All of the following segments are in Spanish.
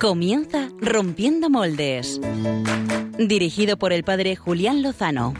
Comienza Rompiendo Moldes. Dirigido por el padre Julián Lozano.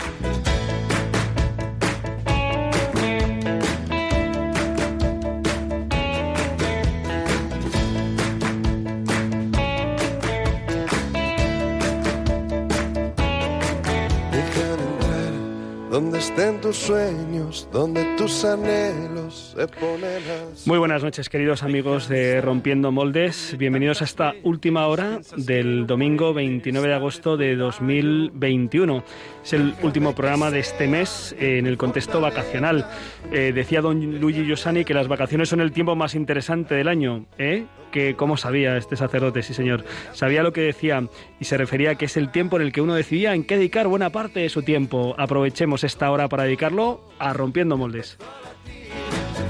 donde estén tus sueños, donde tus anhelos se ponen Muy buenas noches, queridos amigos de Rompiendo Moldes. Bienvenidos a esta última hora del domingo 29 de agosto de 2021. Es el último programa de este mes en el contexto vacacional. Eh, decía don Luigi Giussani que las vacaciones son el tiempo más interesante del año. ¿eh? Que cómo sabía este sacerdote, sí señor. Sabía lo que decía y se refería a que es el tiempo en el que uno decidía en qué dedicar buena parte de su tiempo. Aprovechemos esta hora para dedicarlo a Rompiendo Moldes.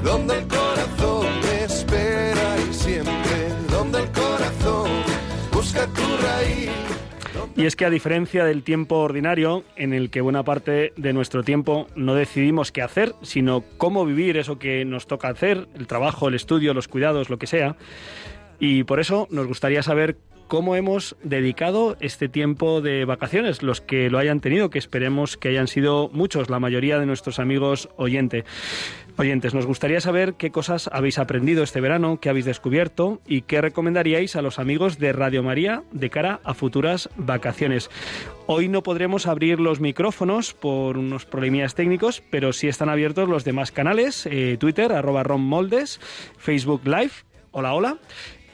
Donde el corazón espera y siempre, donde el corazón busca tu raíz. Y es que a diferencia del tiempo ordinario, en el que buena parte de nuestro tiempo no decidimos qué hacer, sino cómo vivir eso que nos toca hacer, el trabajo, el estudio, los cuidados, lo que sea, y por eso nos gustaría saber cómo hemos dedicado este tiempo de vacaciones, los que lo hayan tenido, que esperemos que hayan sido muchos, la mayoría de nuestros amigos oyentes. Oyentes, nos gustaría saber qué cosas habéis aprendido este verano, qué habéis descubierto y qué recomendaríais a los amigos de Radio María de cara a futuras vacaciones. Hoy no podremos abrir los micrófonos por unos problemillas técnicos, pero sí están abiertos los demás canales, eh, Twitter, arroba rommoldes, Facebook Live, hola, hola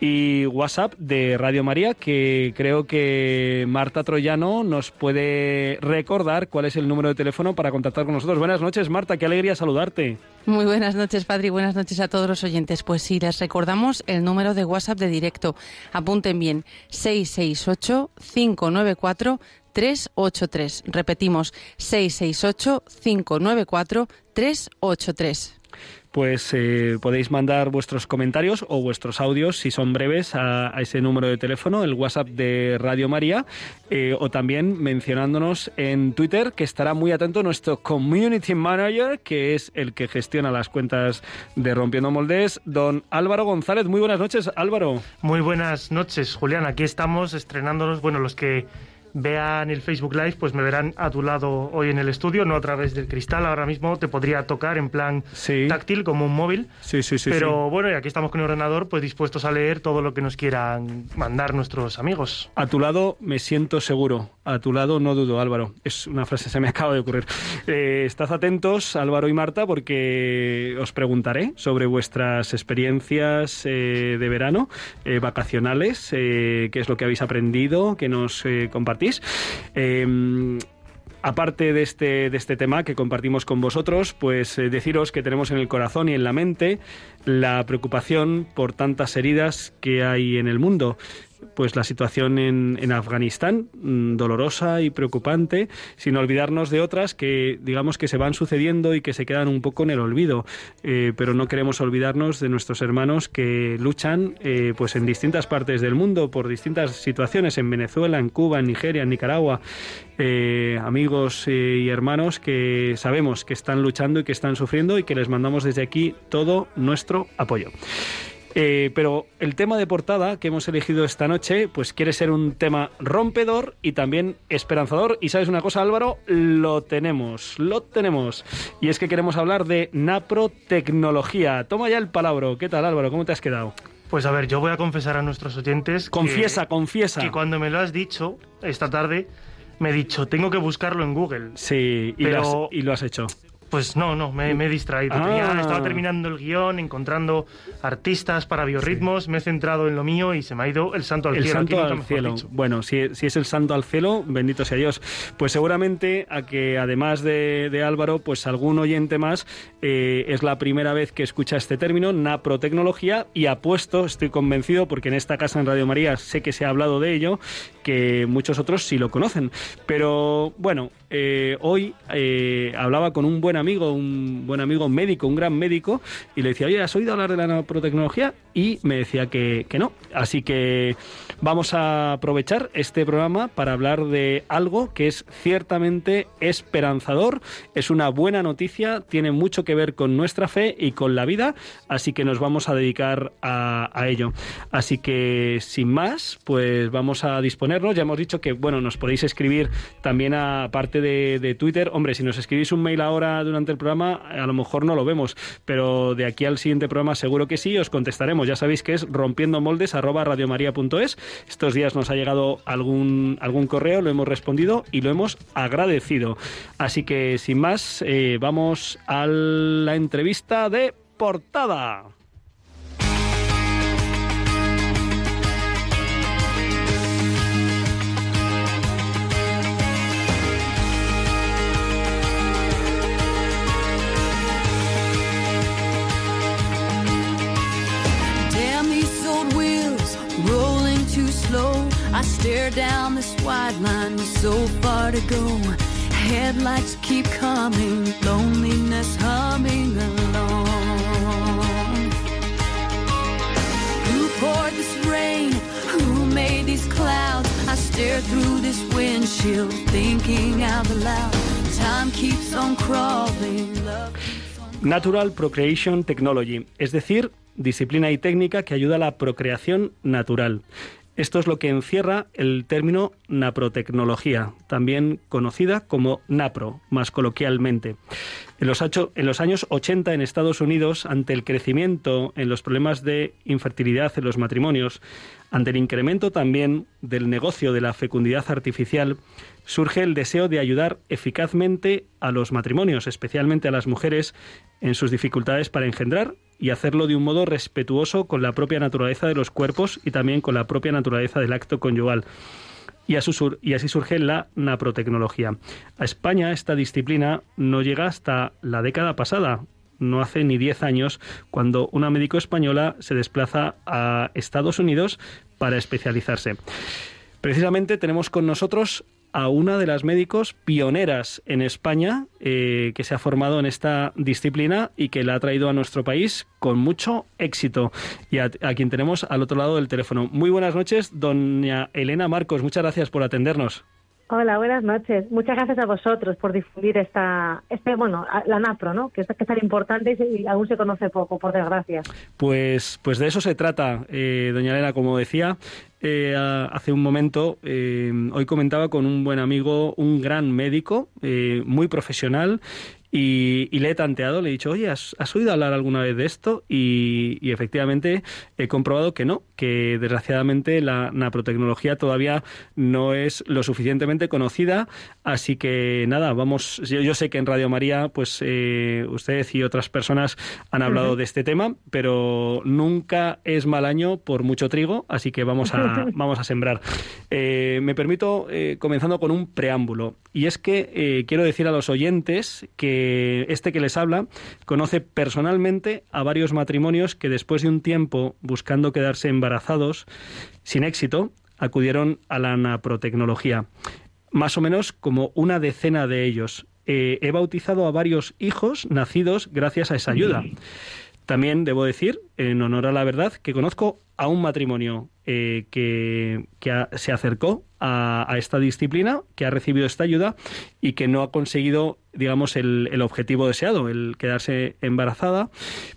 y WhatsApp de Radio María, que creo que Marta Troyano nos puede recordar cuál es el número de teléfono para contactar con nosotros. Buenas noches, Marta, qué alegría saludarte. Muy buenas noches, Padre, y buenas noches a todos los oyentes. Pues sí, les recordamos el número de WhatsApp de directo. Apunten bien, 668-594-383. Repetimos, 668-594-383 pues eh, podéis mandar vuestros comentarios o vuestros audios, si son breves, a, ese número de teléfono, el WhatsApp de Radio María, eh, o también mencionándonos en Twitter, que estará muy atento nuestro Community Manager, que es el que gestiona las cuentas de Rompiendo Moldes, don Álvaro González. Muy buenas noches, Álvaro. Muy buenas noches, Julián. Aquí estamos estrenándonos, bueno, los que vean el Facebook Live, pues me verán a tu lado hoy en el estudio, no a través del cristal. Ahora mismo te podría tocar en plan táctil, como un móvil. Sí, sí, sí. Pero bueno, y aquí estamos con el ordenador, pues dispuestos a leer todo lo que nos quieran mandar nuestros amigos. A tu lado me siento seguro. A tu lado no dudo, Álvaro. Es una frase que se me acaba de ocurrir. Eh, estad atentos, Álvaro y Marta, porque os preguntaré sobre vuestras experiencias eh, de verano, eh, vacacionales, qué es lo que habéis aprendido, que nos compartís Em, aparte de este, de este tema que compartimos con vosotros, pues eh, deciros que tenemos en el corazón y en la mente la preocupación por tantas heridas que hay en el mundo pues la situación en, en, Afganistán, mm, dolorosa y preocupante, sin olvidarnos de otras que digamos que se van sucediendo y que se quedan un poco en el olvido. Eh, pero no queremos olvidarnos de nuestros hermanos que luchan eh, pues en distintas partes del mundo por distintas situaciones, en Venezuela, en Cuba, en Nigeria, en Nicaragua. Eh, amigos y hermanos que sabemos que están luchando y que están sufriendo y que les mandamos desde aquí todo nuestro apoyo. Eh, pero el tema de portada que hemos elegido esta noche, pues quiere ser un tema rompedor y también esperanzador. Y sabes una cosa, Álvaro, lo tenemos, lo tenemos. Y es que queremos hablar de naprotecnología. Toma ya el palabra. ¿Qué tal, Álvaro? ¿Cómo te has quedado? Pues a ver, yo voy a confesar a nuestros oyentes. Confiesa, confiesa. Que cuando me lo has dicho esta tarde, me he dicho, tengo que buscarlo en Google. Sí, y, lo, y lo has hecho. Pues no, no, me, he distraído. Ah. estaba terminando el guion, encontrando artistas para biorritmos, me he centrado en lo mío y se me ha ido el santo al cielo. El santo al cielo. Bueno, si, es el santo al cielo, bendito sea Dios. Pues seguramente a que además de, Álvaro, pues algún oyente más eh, es la primera vez que escucha este término, naprotecnología, y apuesto, estoy convencido, porque en esta casa en Radio María sé que se ha hablado de ello, que muchos otros sí lo conocen. Pero bueno, eh, hoy eh, hablaba con un buen amigo amigo, un buen amigo médico, un gran médico, y le decía, oye, ¿has oído hablar de la naprotecnología? Y me decía que, que no. Así que vamos a aprovechar este programa para hablar de algo que es ciertamente esperanzador, es una buena noticia, tiene mucho que ver con nuestra fe y con la vida, así que nos vamos a dedicar a, ello. Así que, sin más, pues vamos a disponernos. Ya hemos dicho que, bueno, nos podéis escribir también a parte de Twitter. Hombre, si nos escribís un mail ahora durante el programa, a lo mejor no lo vemos, pero de aquí al siguiente programa seguro que sí, os contestaremos. Ya sabéis que es rompiendo moldes arroba. Estos días nos ha llegado algún, algún correo, lo hemos respondido y lo hemos agradecido. Así que sin más, eh, vamos a la entrevista de portada. I stare down this wide line with so far to go. Headlights keep coming, loneliness humming along. Who poured this rain? Who made these clouds? I stare through this windshield, thinking out loud. Time keeps on crawling. Natural Procreation Technology, es decir, disciplina y técnica que ayuda a la procreación natural. Esto es lo que encierra el término naprotecnología, también conocida como NAPRO, más coloquialmente. En los, en los, años 80 en Estados Unidos, ante el crecimiento en los problemas de infertilidad en los matrimonios, ante el incremento también del negocio de la fecundidad artificial, surge el deseo de ayudar eficazmente a los matrimonios, especialmente a las mujeres, en sus dificultades para engendrar y hacerlo de un modo respetuoso con la propia naturaleza de los cuerpos y también con la propia naturaleza del acto conyugal. Y así, surge la naprotecnología. A España esta disciplina no llega hasta la década pasada, no hace ni 10 años, cuando una médico española se desplaza a Estados Unidos para especializarse. Precisamente tenemos con nosotros a una de las médicos pioneras en España eh, que se ha formado en esta disciplina y que la ha traído a nuestro país con mucho éxito. Y a, a, quien tenemos al otro lado del teléfono. Muy buenas noches, doña Elena Marcos. Muchas gracias por atendernos. Hola, buenas noches. Muchas gracias a vosotros por difundir esta, este, bueno, la NAPRO, ¿no? Que es, que es tan importante y aún se conoce poco, por desgracia. Pues, pues de eso se trata, eh, doña Elena, como decía. Eh, hace un momento, eh, hoy comentaba con un buen amigo, un gran médico, eh, muy profesional, y, le he tanteado, le he dicho, oye, ¿has, oído hablar alguna vez de esto? Y, efectivamente he comprobado que no, que desgraciadamente la naprotecnología todavía no es lo suficientemente conocida. Así que nada, vamos, yo, sé que en Radio María, pues eh, ustedes y otras personas han hablado de este tema, pero nunca es mal año por mucho trigo, así que vamos a, vamos a sembrar. Eh, me permito, eh, comenzando con un preámbulo, y es que quiero decir a los oyentes que este que les habla conoce personalmente a varios matrimonios que después de un tiempo buscando quedarse embarazados sin éxito, acudieron a la naprotecnología. Más o menos como una decena de ellos. Eh, he bautizado a varios hijos nacidos gracias a esa ayuda. También debo decir, en honor a la verdad, que conozco a un matrimonio eh, que, se acercó a, esta disciplina, que ha recibido esta ayuda y que no ha conseguido, digamos, el, objetivo deseado, el quedarse embarazada,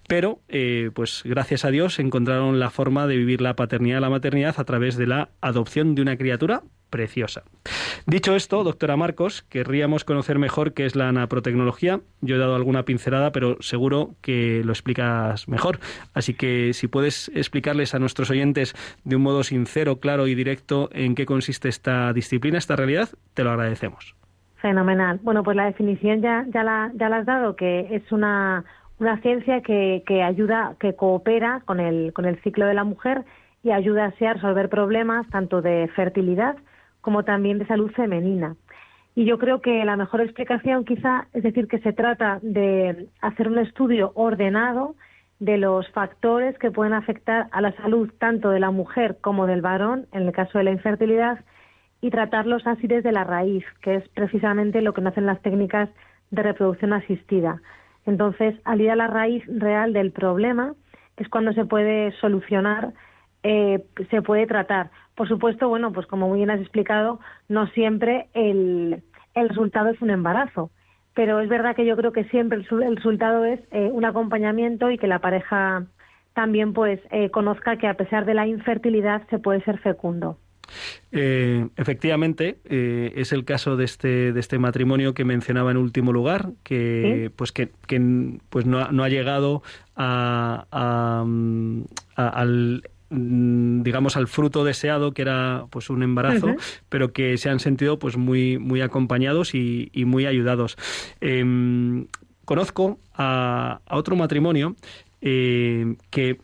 pero, eh, pues gracias a Dios, encontraron la forma de vivir la paternidad y la maternidad a través de la adopción de una criatura preciosa. Dicho esto, doctora Marcos, querríamos conocer mejor qué es la naprotecnología. Yo he dado alguna pincelada, pero seguro que lo explicas mejor. Así que si puedes explicarles a nuestros oyentes de un modo sincero, claro y directo en qué consiste esta disciplina, esta realidad, te lo agradecemos. Fenomenal. Bueno, pues la definición ya, la, has dado, que es una, una ciencia que, que ayuda, que coopera con el, con el ciclo de la mujer y ayuda así a resolver problemas tanto de fertilidad como también de salud femenina. Y yo creo que la mejor explicación quizá es decir que se trata de hacer un estudio ordenado de los factores que pueden afectar a la salud tanto de la mujer como del varón en el caso de la infertilidad y tratarlos así desde la raíz, que es precisamente lo que no hacen las técnicas de reproducción asistida. Entonces, al ir a la raíz real del problema, es cuando se puede solucionar, eh, se puede tratar. Por supuesto, bueno, pues como muy bien has explicado, no siempre el, el resultado es un embarazo, pero es verdad que yo creo que siempre el, resultado es eh, un acompañamiento y que la pareja también pues eh, conozca que a pesar de la infertilidad se puede ser fecundo. Eh, efectivamente, eh, es el caso de este, de este matrimonio que mencionaba en último lugar, que pues que, pues no, ha llegado a, al digamos al fruto deseado que era pues un embarazo pero que se han sentido pues muy muy acompañados y, muy ayudados. Em, conozco a, a, otro matrimonio eh, que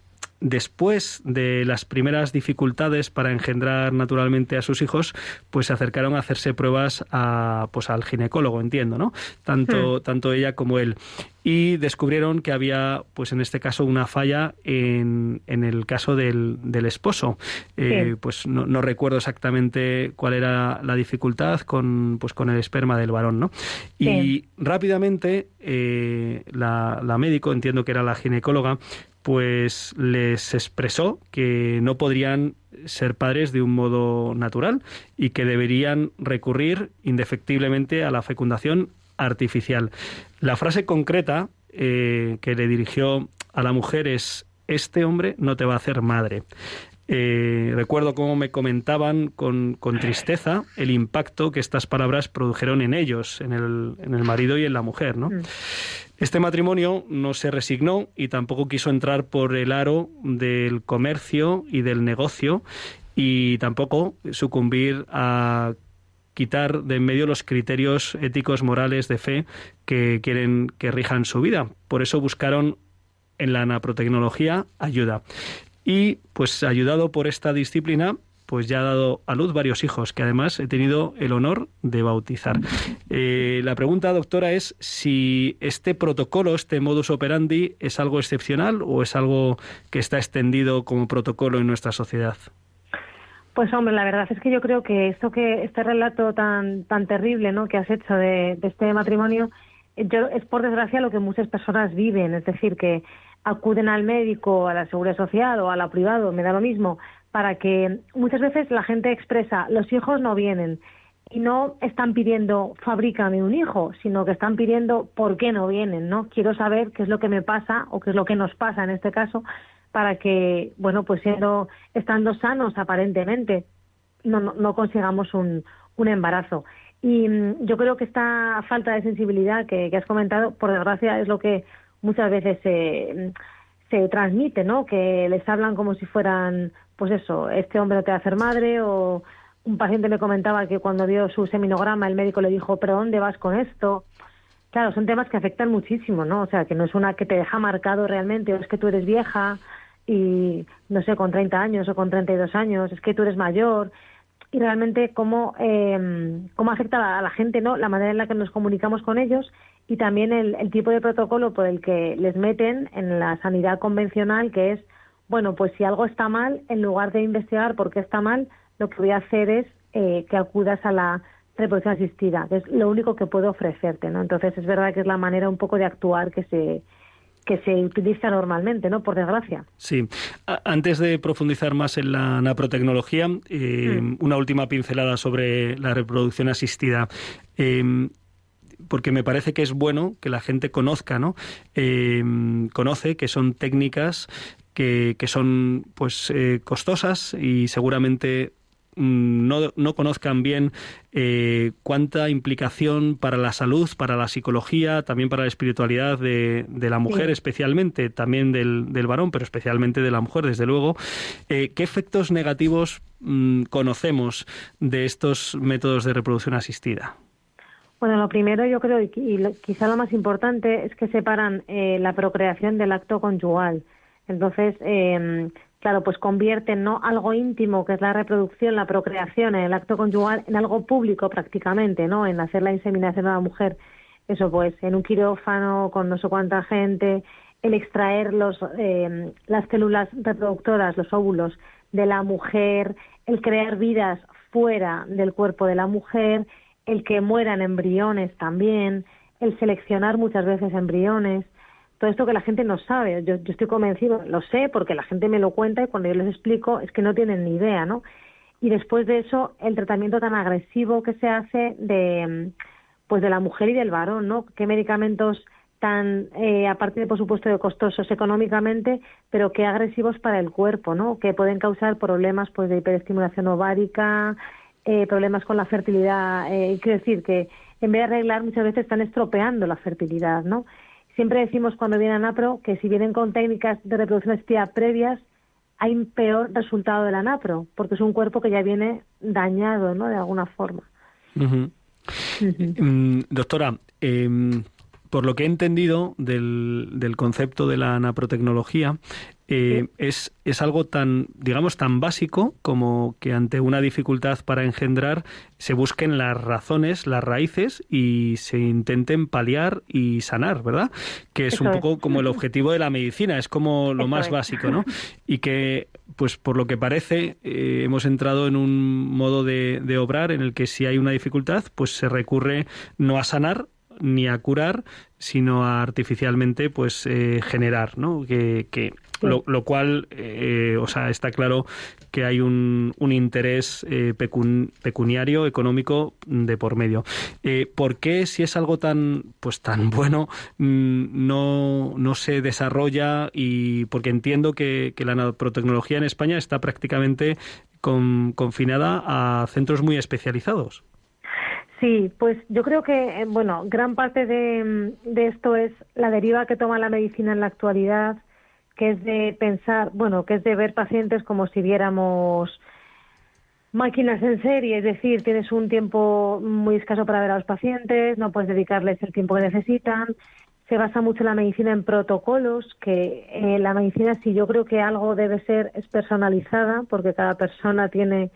después de las primeras dificultades para engendrar naturalmente a sus hijos, pues se acercaron a hacerse pruebas a, pues al ginecólogo, entiendo, ¿no? Tanto, hmm. tanto ella como él. Y descubrieron que había, pues en este caso, una falla en, en el caso del, del esposo. Eh, pues no, no, recuerdo exactamente cuál era la dificultad con, pues con el esperma del varón, ¿no? Y rápidamente eh, la, la médico, entiendo que era la ginecóloga, pues les expresó que no podrían ser padres de un modo natural y que deberían recurrir indefectiblemente a la fecundación artificial. La frase concreta eh, que le dirigió a la mujer es este hombre no te va a hacer madre. Eh, recuerdo cómo me comentaban con, tristeza el impacto que estas palabras produjeron en ellos, en el, en el marido y en la mujer. ¿no? Mm. Este matrimonio no se resignó y tampoco quiso entrar por el aro del comercio y del negocio y tampoco sucumbir a quitar de en medio los criterios éticos morales de fe que quieren que rijan su vida. Por eso buscaron en la naprotecnología ayuda. Y pues ayudado por esta disciplina, pues ya ha dado a luz varios hijos, que además he tenido el honor de bautizar. Eh, la pregunta, doctora, es si este protocolo, este modus operandi, es algo excepcional o es algo que está extendido como protocolo en nuestra sociedad. Pues hombre, la verdad es que yo creo que esto que este relato tan tan terrible, ¿no? que has hecho de, de este matrimonio, yo, es por desgracia lo que muchas personas viven, es decir, que acuden al médico, a la seguridad social o a la privado, me da lo mismo, para que muchas veces la gente expresa, los hijos no vienen y no están pidiendo fabrícame un hijo, sino que están pidiendo por qué no vienen, ¿no? Quiero saber qué es lo que me pasa o qué es lo que nos pasa en este caso para que, bueno, pues siendo estando sanos aparentemente no, no, consigamos un, un embarazo. Y mm, yo creo que esta falta de sensibilidad que has comentado, por desgracia, es lo que muchas veces se, se transmite, ¿no? Que les hablan como si fueran pues eso, este hombre no te va a hacer madre o un paciente me comentaba que cuando vio su seminograma el médico le dijo, pero ¿dónde vas con esto? Claro, son temas que afectan muchísimo, ¿no? O sea, que no es una que te deja marcado realmente, o es que tú eres vieja y, no sé, con 30 años o con 32 años, es que tú eres mayor. Y realmente cómo, eh, cómo afecta a la gente, ¿no? La manera en la que nos comunicamos con ellos y también el, el tipo de protocolo por el que les meten en la sanidad convencional, que es bueno, pues si algo está mal, en lugar de investigar por qué está mal, lo que voy a hacer es eh, que acudas a la reproducción asistida, que es lo único que puedo ofrecerte, ¿no? Entonces es verdad que es la manera un poco de actuar que se que se utiliza normalmente, ¿no? Por desgracia. Sí. Antes de profundizar más en la naprotecnología, eh, mm. una última pincelada sobre la reproducción asistida. Eh, porque me parece que es bueno que la gente conozca, ¿no? conoce que son técnicas que, son pues eh, costosas y seguramente no, no, conozcan bien eh, cuánta implicación para la salud, para la psicología, también para la espiritualidad de, de la mujer, especialmente, también del, del, varón, pero especialmente de la mujer, desde luego. Eh, ¿Qué efectos negativos mm, conocemos de estos métodos de reproducción asistida? Bueno, lo primero yo creo, y, quizá lo más importante, es que separan la procreación del acto conyugal. Entonces, eh, claro, pues convierten ¿no? algo íntimo, que es la reproducción, la procreación, el acto conyugal, en algo público prácticamente, ¿no? En hacer la inseminación a la mujer. Eso pues, en un quirófano con no sé cuánta gente, el extraer los, eh, las células reproductoras, los óvulos de la mujer, el crear vidas fuera del cuerpo de la mujer, el que mueran embriones también, el seleccionar muchas veces embriones, todo esto que la gente no sabe. Yo, yo estoy convencido, lo sé porque la gente me lo cuenta y cuando yo les explico es que no tienen ni idea, ¿no? Y después de eso, el tratamiento tan agresivo que se hace de, pues de la mujer y del varón, ¿no? ¿Qué medicamentos tan, eh, aparte de por supuesto de costosos económicamente, pero qué agresivos para el cuerpo, ¿no? Que pueden causar problemas pues de hiperestimulación ovárica, eh, problemas con la fertilidad. Eh, quiero decir que en vez de arreglar muchas veces están estropeando la fertilidad, ¿no? Siempre decimos cuando vienen a NAPRO que si vienen con técnicas de reproducción asistida previas, hay un peor resultado de la NAPRO, porque es un cuerpo que ya viene dañado, ¿no? De alguna forma. Mm, doctora, em, por lo que he entendido del, del concepto de la naprotecnología, eh, es, es algo tan, digamos, tan básico como que ante una dificultad para engendrar se busquen las razones, las raíces y se intenten paliar y sanar, ¿verdad? Que es un poco como el objetivo de la medicina, es como lo más básico, ¿no? Y que, pues por lo que parece, eh, hemos entrado en un modo de, de obrar en el que si hay una dificultad, pues se recurre no a sanar, ni a curar, sino a artificialmente pues eh, generar, ¿no? Que, que lo, lo, cual, eh, o sea, está claro que hay un, un interés eh, pecuniario, económico de por medio. Eh, ¿Por qué, si es algo tan, pues tan bueno, mm, no, no se desarrolla? Y porque entiendo que, que la nanotecnología en España está prácticamente con, confinada a centros muy especializados. Sí, pues yo creo que, eh, bueno, gran parte de, de, esto es la deriva que toma la medicina en la actualidad, que es de pensar, bueno, que es de ver pacientes como si viéramos máquinas en serie, es decir, tienes un tiempo muy escaso para ver a los pacientes, no puedes dedicarles el tiempo que necesitan. Se basa mucho la medicina en protocolos, que eh, la medicina, si yo creo que algo debe ser, es personalizada, porque cada persona tiene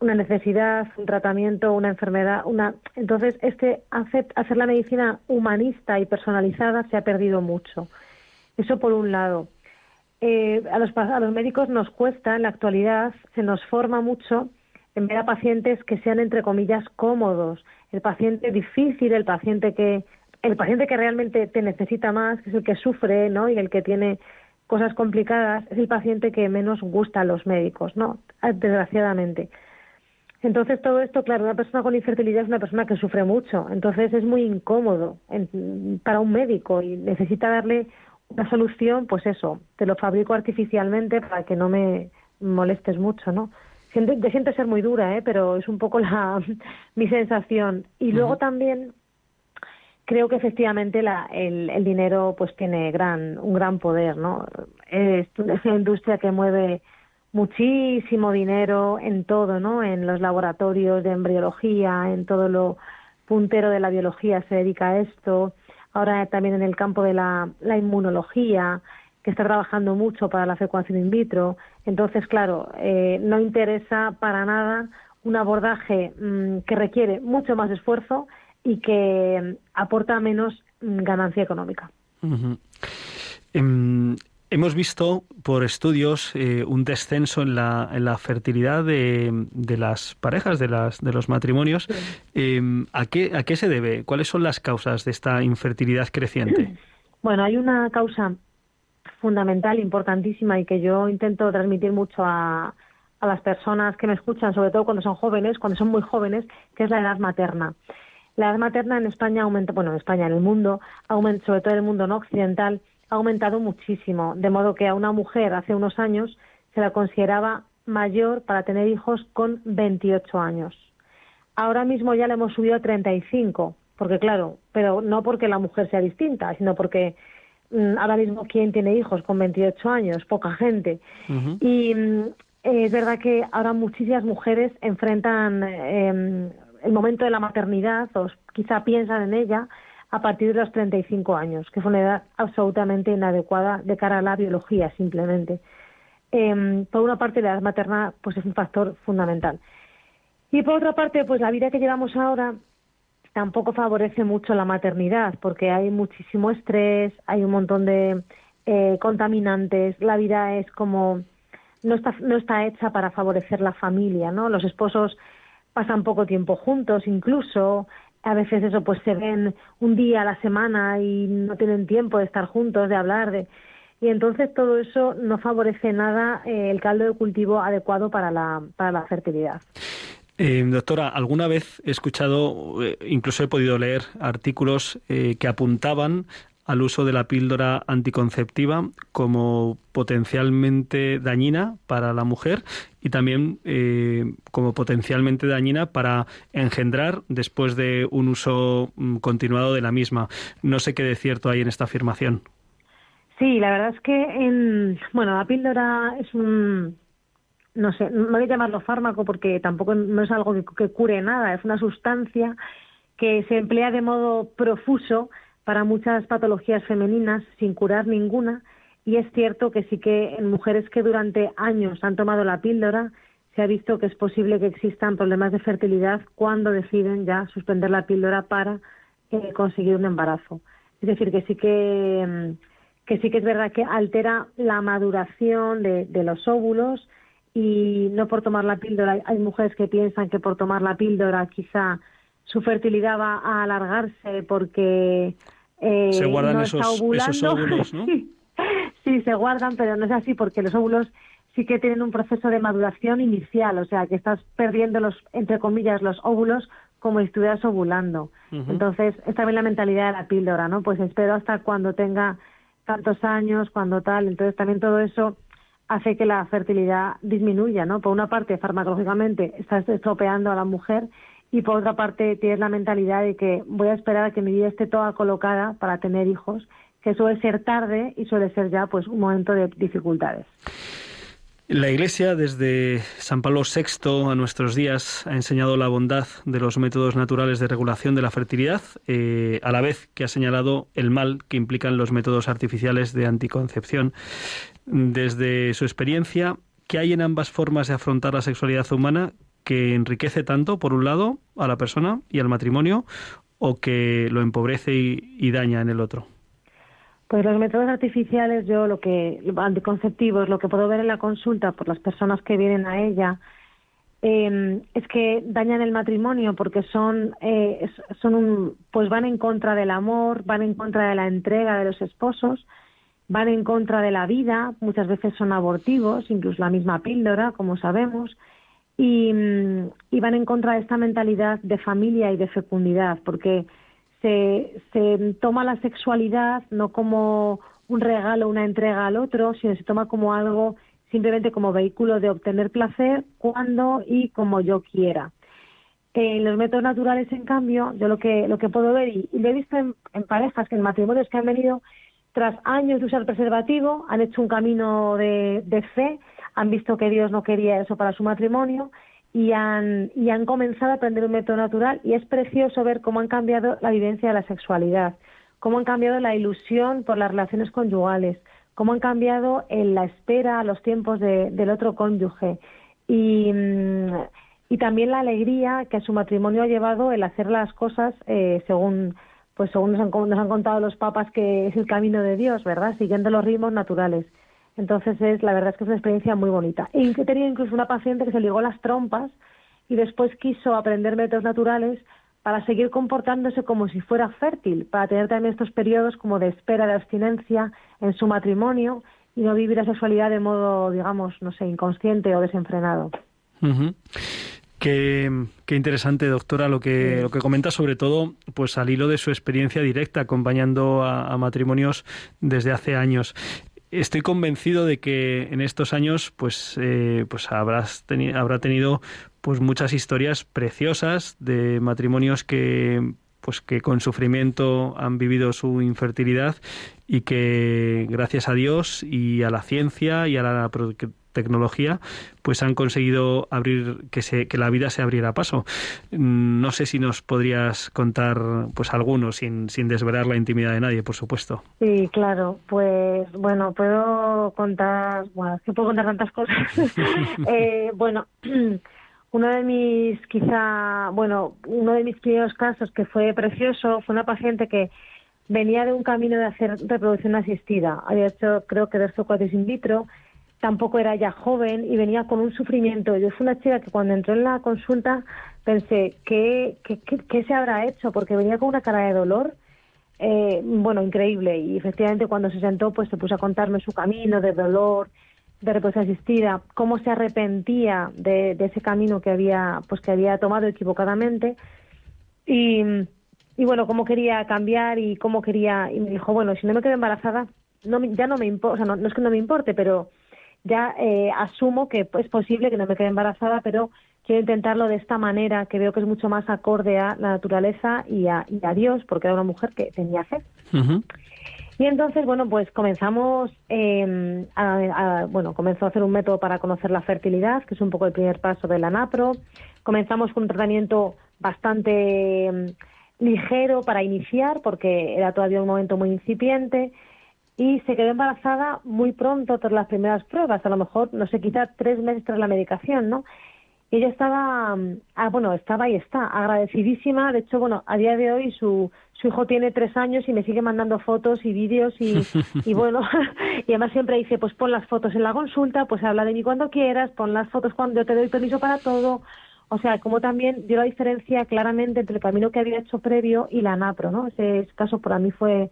una necesidad, un tratamiento, una enfermedad, una entonces este hacer, hacer la medicina humanista y personalizada se ha perdido mucho. Eso por un lado. Eh, a, los, a los médicos nos cuesta en la actualidad, se nos forma mucho en ver a pacientes que sean entre comillas cómodos, el paciente difícil, el paciente que el paciente que realmente te necesita más, que es el que sufre, ¿no? Y el que tiene cosas complicadas, es el paciente que menos gusta a los médicos, ¿no? Desgraciadamente. Entonces todo esto, claro, una persona con infertilidad es una persona que sufre mucho, entonces es muy incómodo para un médico y necesita darle una solución, pues eso, te lo fabrico artificialmente para que no me molestes mucho, ¿no? Siento, te siento ser muy dura, ¿eh? pero es un poco la mi sensación. Y luego también creo que efectivamente la, el, el, dinero pues tiene gran un gran poder, ¿no? Es una industria que mueve muchísimo dinero en todo, ¿no? En los laboratorios de embriología, en todo lo puntero de la biología se dedica a esto. Ahora también en el campo de la, la inmunología, que está trabajando mucho para la fecundación in vitro. Entonces, claro, eh, no interesa para nada un abordaje mmm, que requiere mucho más esfuerzo y que mm, aporta menos mm, ganancia económica. Hemos visto por estudios eh, un descenso en la, en la fertilidad de, de, las parejas, de, las, de los matrimonios. Sí. Eh, ¿a, qué, ¿A qué se debe? ¿Cuáles son las causas de esta infertilidad creciente? Bueno, hay una causa fundamental, importantísima y que yo intento transmitir mucho a, a las personas que me escuchan, sobre todo cuando son jóvenes, cuando son muy jóvenes, que es la edad materna. La edad materna en España aumenta, bueno, en España, en el mundo, aumenta, sobre todo en el mundo no occidental, ha aumentado muchísimo, de modo que a una mujer hace unos años se la consideraba mayor para tener hijos con 28 años. Ahora mismo ya le hemos subido a 35, porque claro, pero no porque la mujer sea distinta, sino porque mmm, ahora mismo quién tiene hijos con 28 años, poca gente. Uh -huh. Y mmm, es verdad que ahora muchísimas mujeres enfrentan eh, el momento de la maternidad o quizá piensan en ella a partir de los 35 años, que fue una edad absolutamente inadecuada de cara a la biología, simplemente. Eh, por una parte, la edad materna pues es un factor fundamental. Y por otra parte, pues la vida que llevamos ahora tampoco favorece mucho la maternidad, porque hay muchísimo estrés, hay un montón de eh, contaminantes, la vida es como no está no está hecha para favorecer la familia, ¿no? Los esposos pasan poco tiempo juntos, incluso a veces eso pues se ven un día a la semana y no tienen tiempo de estar juntos, de hablar, de y entonces todo eso no favorece nada eh, el caldo de cultivo adecuado para la, para la fertilidad. Eh, doctora, alguna vez he escuchado, eh, incluso he podido leer artículos que apuntaban al uso de la píldora anticonceptiva como potencialmente dañina para la mujer y también eh, como potencialmente dañina para engendrar después de un uso mm, continuado de la misma. No sé qué de cierto hay en esta afirmación. Sí, la verdad es que en, bueno, la píldora es un no sé, no voy a llamarlo fármaco porque tampoco no es algo que cure nada, es una sustancia que se emplea de modo profuso para muchas patologías femeninas sin curar ninguna y es cierto que sí que en mujeres que durante años han tomado la píldora se ha visto que es posible que existan problemas de fertilidad cuando deciden ya suspender la píldora para eh, conseguir un embarazo. Es decir, que sí que, mm, que sí que es verdad que altera la maduración de, de los óvulos y no por tomar la píldora. Hay mujeres que piensan que por tomar la píldora quizá su fertilidad va a alargarse porque eh, se guardan esos, óvulos, ¿no? sí, se guardan, pero no es así porque los óvulos sí que tienen un proceso de maduración inicial, o sea, que estás perdiendo los, entre comillas, los óvulos como si estuvieras ovulando. Entonces, es también la mentalidad de la píldora, ¿no? Pues espero hasta cuando tenga tantos años, cuando tal. Entonces, también todo eso hace que la fertilidad disminuya, ¿no? Por una parte, farmacológicamente, estás estropeando a la mujer y por otra parte tienes la mentalidad de que voy a esperar a que mi vida esté toda colocada para tener hijos, que suele ser tarde y suele ser ya pues un momento de dificultades. La Iglesia, desde San Pablo VI a nuestros días, ha enseñado la bondad de los métodos naturales de regulación de la fertilidad, eh, a la vez que ha señalado el mal que implican los métodos artificiales de anticoncepción. Desde su experiencia, ¿qué hay en ambas formas de afrontar la sexualidad humana que enriquece tanto, por un lado, a la persona y al matrimonio, o que lo empobrece y, daña en el otro? Pues los métodos artificiales, yo lo que, anticonceptivos, lo que puedo ver en la consulta por las personas que vienen a ella, em, es que dañan el matrimonio porque son, eh, son un, pues van en contra del amor, van en contra de la entrega de los esposos, van en contra de la vida, muchas veces son abortivos, incluso la misma píldora, como sabemos, Mm, y, van en contra de esta mentalidad de familia y de fecundidad, porque se, se toma la sexualidad no como un regalo, una entrega al otro, sino se toma como algo simplemente como vehículo de obtener placer cuando y como yo quiera. En los métodos naturales, en cambio, yo lo que, lo que puedo ver, y, lo he visto en, parejas, que en matrimonios que han venido tras años de usar preservativo, han hecho un camino de, de fe han visto que Dios no quería eso para su matrimonio y han, y han comenzado a aprender un método natural y es precioso ver cómo han cambiado la vivencia de la sexualidad, cómo han cambiado la ilusión por las relaciones conyugales, cómo han cambiado en la espera a los tiempos del otro cónyuge y, mm, y también la alegría que a su matrimonio ha llevado el hacer las cosas eh, según pues según nos han, nos han contado los papas que es el camino de Dios, ¿verdad? Siguiendo los ritmos naturales. Entonces, es, la verdad es que es una experiencia muy bonita. Y he tenido incluso una paciente que se ligó las trompas y después quiso aprender métodos naturales para seguir comportándose como si fuera fértil, para tener también estos periodos como de espera, de abstinencia en su matrimonio y no vivir la sexualidad de modo, digamos, no sé, inconsciente o desenfrenado. Qué, interesante, doctora, lo que, lo que comenta, sobre todo, pues al hilo de su experiencia directa acompañando a matrimonios desde hace años estoy convencido de que en estos años pues eh, pues habrás habrá tenido pues muchas historias preciosas de matrimonios que pues que con sufrimiento han vivido su infertilidad y que gracias a Dios y a la ciencia y a la tecnología, pues han conseguido abrir que se que la vida se abriera a paso. Mm, no sé si nos podrías contar pues algunos sin sin desvelar la intimidad de nadie, por supuesto. Sí, claro. Pues bueno, puedo contar, bueno, es que puedo contar tantas cosas. eh, bueno, uno de mis quizá, bueno, uno de mis primeros casos que fue precioso fue una paciente que venía de un camino de hacer reproducción asistida. Había hecho, creo que, dos o cuatro in vitro tampoco era ya joven y venía con un sufrimiento. Yo fui una chica que cuando entró en la consulta pensé, ¿qué, qué, qué, se habrá hecho? Porque venía con una cara de dolor, eh, bueno, increíble. Y efectivamente cuando se sentó, pues se puso a contarme su camino de dolor, de respuesta asistida, cómo se arrepentía de, de, ese camino que había, pues que había tomado equivocadamente. Y, y bueno, cómo quería cambiar y cómo quería, y me dijo, bueno, si no me quedo embarazada, no, ya no me importa, o sea, no, no es que no me importe, pero ya eh, asumo que es posible que no me quede embarazada, pero quiero intentarlo de esta manera, que veo que es mucho más acorde a la naturaleza y a, Dios, porque era una mujer que tenía fe. Y entonces, bueno, pues comenzamos, eh, a, bueno, comenzó a hacer un método para conocer la fertilidad, que es un poco el primer paso de la NAPRO. Comenzamos con un tratamiento bastante em, ligero para iniciar, porque era todavía un momento muy incipiente y se quedó embarazada muy pronto tras las primeras pruebas, a lo mejor, no sé, quizá tres meses tras la medicación, ¿no? Y ella estaba, ah, bueno, estaba y está, agradecidísima. De hecho, bueno, a día de hoy su, su hijo tiene tres años y me sigue mandando fotos y vídeos y, y bueno, y además siempre dice, pues pon las fotos en la consulta, pues habla de mí cuando quieras, pon las fotos cuando yo te doy permiso para todo. O sea, como también dio la diferencia claramente entre el camino que había hecho previo y la NAPRO, ¿no? Ese caso para mí fue,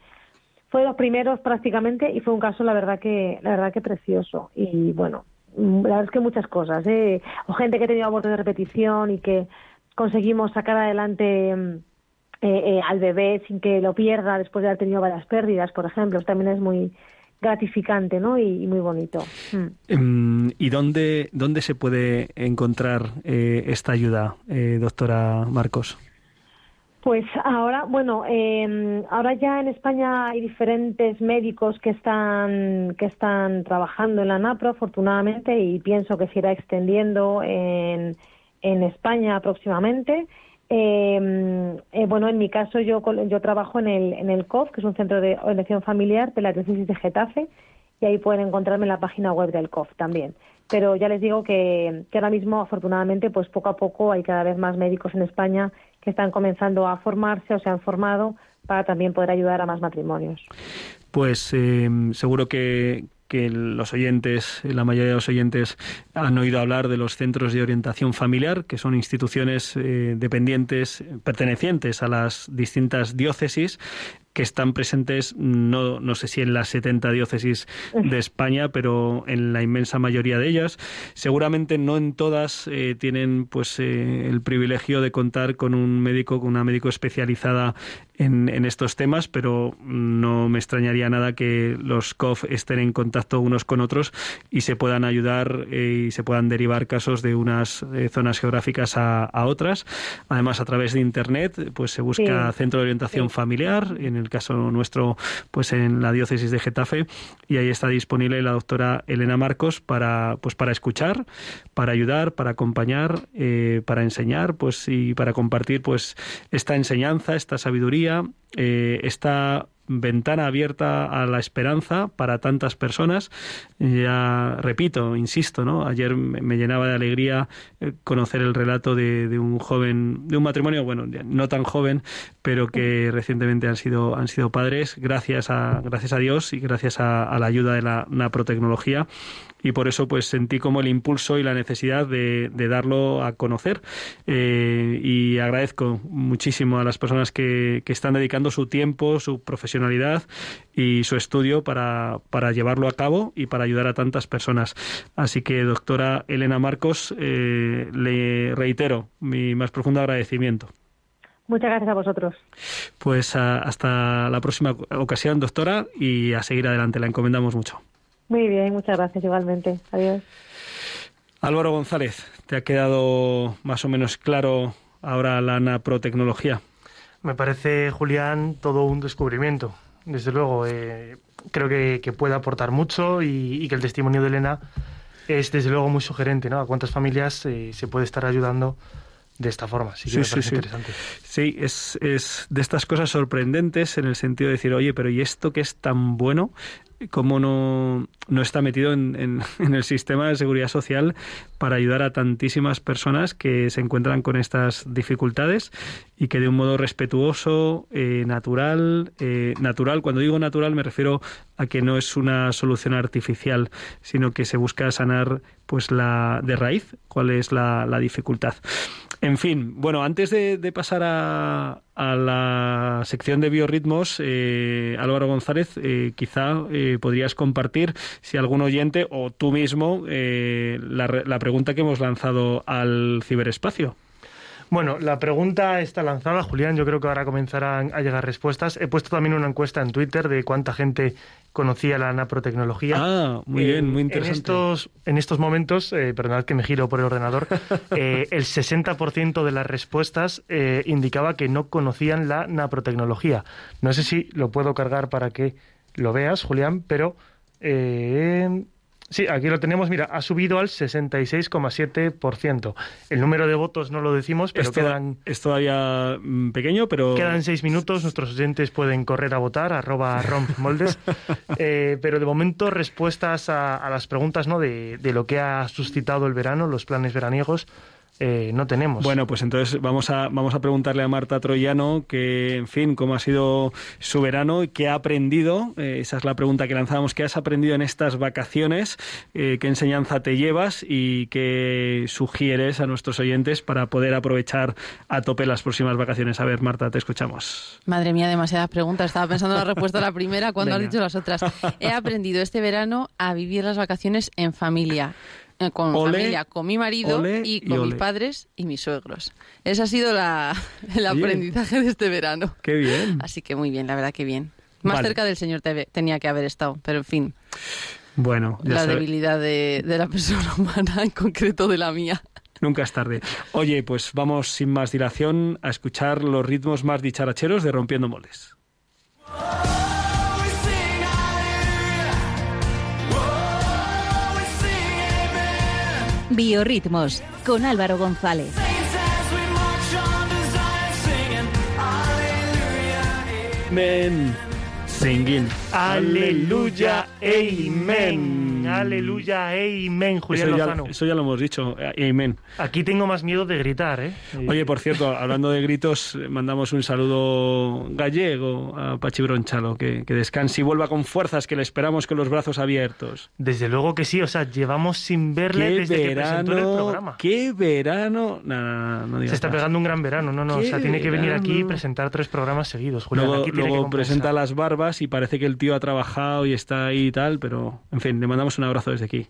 fue de los primeros prácticamente y fue un caso la verdad que la verdad que precioso y bueno la verdad es que muchas cosas ¿eh? o gente que ha tenido aborto de repetición y que conseguimos sacar adelante mm, eh, eh, al bebé sin que lo pierda después de haber tenido varias pérdidas por ejemplo también es muy gratificante ¿no? y, muy bonito. Mm. Em, ¿Y dónde, dónde se puede encontrar esta ayuda, doctora Marcos? Pues ahora, bueno, eh, ahora ya en España hay diferentes médicos que están que están trabajando en la NAPRO, afortunadamente, y pienso que se irá extendiendo en, en España próximamente. Eh, eh, bueno, en mi caso yo yo trabajo en el en el COF, que es un centro de orientación familiar de la diócesis de Getafe, y ahí pueden encontrarme en la página web del COF también pero ya les digo que, que, ahora mismo afortunadamente pues poco a poco hay cada vez más médicos en España están comenzando a formarse o se han formado para también poder ayudar a más matrimonios. Pues eh, seguro que, que los oyentes, la mayoría de los oyentes han oído hablar de los centros de orientación familiar, que son instituciones eh, dependientes, pertenecientes a las distintas diócesis, que están presentes, no, no sé si en las 70 diócesis de España, pero en la inmensa mayoría de ellas. Seguramente no en todas eh, tienen pues eh, el privilegio de contar con un médico, con una médico especializada en, en, estos temas, pero no me extrañaría nada que los COF estén en contacto unos con otros y se puedan ayudar eh, y se puedan derivar casos de unas eh, zonas geográficas a, a, otras. Además, a través de Internet, pues se busca Centro de Orientación Familiar, en el caso nuestro, pues en la diócesis de Getafe, y ahí está disponible la doctora Elena Marcos para, pues para escuchar, para ayudar, para acompañar, eh, para enseñar, pues y para compartir, pues esta enseñanza, esta sabiduría eh, esta ventana abierta a la esperanza para tantas personas. Ya repito, insisto, ¿no? Ayer me llenaba de alegría eh, conocer el relato de, un joven, de un matrimonio, bueno, no tan joven, pero que recientemente han sido, han sido padres, gracias a, gracias a Dios y gracias a, a la ayuda de la naprotecnología y por eso pues sentí como el impulso y la necesidad de, darlo a conocer eh, y agradezco muchísimo a las personas que, que, están dedicando su tiempo, su profesionalidad y su estudio para, para, llevarlo a cabo y para ayudar a tantas personas. Así que, doctora Elena Marcos, eh, le reitero mi más profundo agradecimiento. Muchas gracias a vosotros. Pues hasta la próxima ocasión, doctora, y a seguir adelante. La encomendamos mucho. Muy bien, muchas gracias igualmente. Adiós. Álvaro González, ¿te ha quedado más o menos claro ahora la naprotecnología? Me parece, Julián, todo un descubrimiento. Desde luego, eh, creo que, puede aportar mucho y, que el testimonio de Elena es, desde luego, muy sugerente, ¿no? A cuántas familias eh, se puede estar ayudando de esta forma. Sí, sí, sí, interesante. Sí, es, es de estas cosas sorprendentes en el sentido de decir, oye, pero ¿y esto que es tan bueno? Cómo no, no está metido en, en, el sistema de seguridad social para ayudar a tantísimas personas que se encuentran con estas dificultades y que de un modo respetuoso, eh, natural, eh, natural, cuando digo natural me refiero a que no es una solución artificial, sino que se busca sanar pues la de raíz cuál es la, la dificultad. En fin, bueno, antes de, pasar a, la sección de biorritmos, eh, Álvaro González, eh, quizá eh, podrías compartir, si algún oyente o tú mismo, la, la pregunta que hemos lanzado al ciberespacio. Bueno, la pregunta está lanzada, Julián. Yo creo que ahora comenzarán a llegar respuestas. He puesto también una encuesta en Twitter de cuánta gente conocía la naprotecnología. Ah, muy bien, muy interesante. En estos, en estos momentos, eh, perdonad que me giro por el ordenador, eh, el 60% de las respuestas eh, indicaba que no conocían la naprotecnología. No sé si lo puedo cargar para que lo veas, Julián, pero eh, Sí, aquí lo tenemos, mira, ha subido al 66,7%. El número de votos no lo decimos, pero quedan... Es todavía mm, pequeño, pero... Quedan seis minutos, nuestros oyentes pueden correr a votar, arroba rompmoldes. eh, pero de momento, respuestas a, las preguntas ¿no? de, de lo que ha suscitado el verano, los planes veraniegos, eh, no tenemos. Bueno, pues entonces vamos a, vamos a preguntarle a Marta Troyano que, en fin, cómo ha sido su verano y qué ha aprendido. Eh, esa es la pregunta que lanzamos. ¿Qué has aprendido en estas vacaciones? Eh, ¿Qué enseñanza te llevas y qué sugieres a nuestros oyentes para poder aprovechar a tope las próximas vacaciones? A ver, Marta, te escuchamos. Madre mía, demasiadas preguntas. Estaba pensando en la respuesta a la primera cuando has dicho las otras. He aprendido este verano a vivir las vacaciones en familia. Eh, con familia, con mi marido y con mis padres y mis suegros. Ese ha sido la, el aprendizaje de este verano. Qué bien. Así que muy bien, la verdad que bien. Más cerca del Señor tenía que haber estado, pero en fin. Bueno, la debilidad de, de la persona humana, en concreto de la mía. Nunca es tarde. Oye, pues vamos sin más dilación a escuchar los ritmos más dicharacheros de Rompiendo Moldes. Biorritmos con Álvaro González. Men. Aleluya, amen. Aleluya, amen, Julián eso ya, Lozano. Eso ya lo hemos dicho, amen. Aquí tengo más miedo de gritar, ¿eh? Oye, por cierto, hablando de gritos, mandamos un saludo gallego a Pachi Bronchalo, que, que descanse y vuelva con fuerzas, que le esperamos con los brazos abiertos. Desde luego que sí, o sea, llevamos sin verle desde verano, que presentó el programa. ¡Qué verano! No, no, Se está pegando un gran verano, no, no, o sea, tiene que venir aquí y presentar tres programas seguidos, Julián. Luego, aquí tiene luego que presenta las barbas y parece que el tío ha trabajado y está ahí y tal, pero en fin, le mandamos un abrazo desde aquí.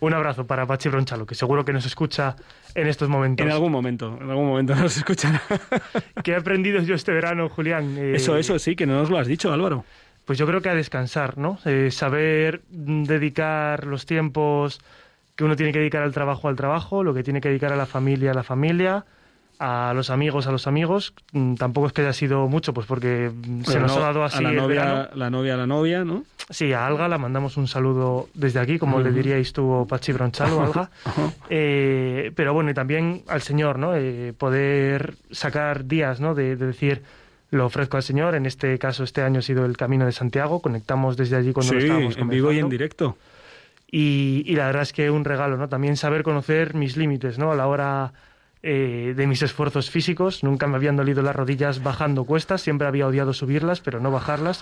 Un abrazo para Pachi Bronchalo, que seguro que nos escucha en estos momentos. En algún momento, en algún momento nos escuchará. ¿Qué he aprendido yo este verano, Julián? Eh, eso, eso sí, que no nos lo has dicho, Álvaro. Pues yo creo que a descansar, ¿no? Eh, saber dedicar los tiempos que uno tiene que dedicar al trabajo al trabajo, lo que tiene que dedicar a la familia a la familia, a los amigos a los amigos. Mm, tampoco es que haya sido mucho, pues porque se nos ha dado así. A la novia, la novia a la novia, ¿no? Sí, a Alga la mandamos un saludo desde aquí, como le diríais tú, Pachi Bronchalo, Alga. Eh, pero bueno, y también al Señor, ¿no? Eh, poder sacar días, ¿no? De, decir, lo ofrezco al Señor. En este caso, este año ha sido el Camino de Santiago. Conectamos desde allí cuando sí, lo estábamos en vivo y en directo. Y, y la verdad es que un regalo, ¿no? También saber conocer mis límites, ¿no? A la hora eh, de mis esfuerzos físicos. Nunca me habían dolido las rodillas bajando cuestas, siempre había odiado subirlas, pero no bajarlas.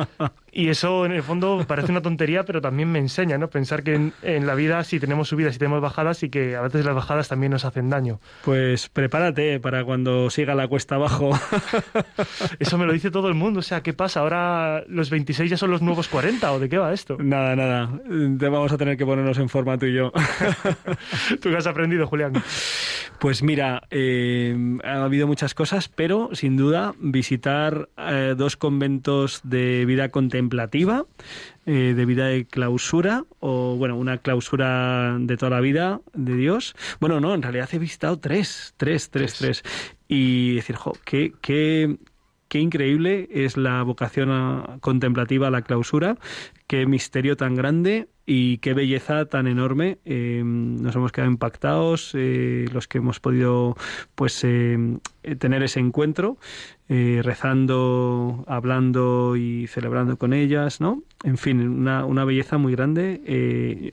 y eso, en el fondo, parece una tontería, pero también me enseña, ¿no? Pensar que en, la vida sí tenemos subidas y tenemos bajadas y que a veces las bajadas también nos hacen daño. Pues prepárate para cuando siga la cuesta abajo. eso me lo dice todo el mundo. O sea, ¿qué pasa? ¿Ahora los 26 ya son los nuevos 40 o de qué va esto? Nada, nada. Te vamos a tener que ponernos en forma tú y yo. ¿Tú qué has aprendido, Julián? Pues mira, eh, ha habido muchas cosas, pero sin duda visitar eh, dos conventos de vida contemplativa, eh, de vida de clausura, o bueno, una clausura de toda la vida de Dios. Bueno, no, en realidad he visitado tres, tres, tres, tres. Y decir, jo, qué, qué, qué increíble es la vocación contemplativa a la clausura, qué misterio tan grande y qué belleza tan enorme. Eh, nos hemos quedado impactados eh, los que hemos podido pues eh, tener ese encuentro, rezando, hablando y celebrando con ellas, ¿no? En fin, una belleza muy grande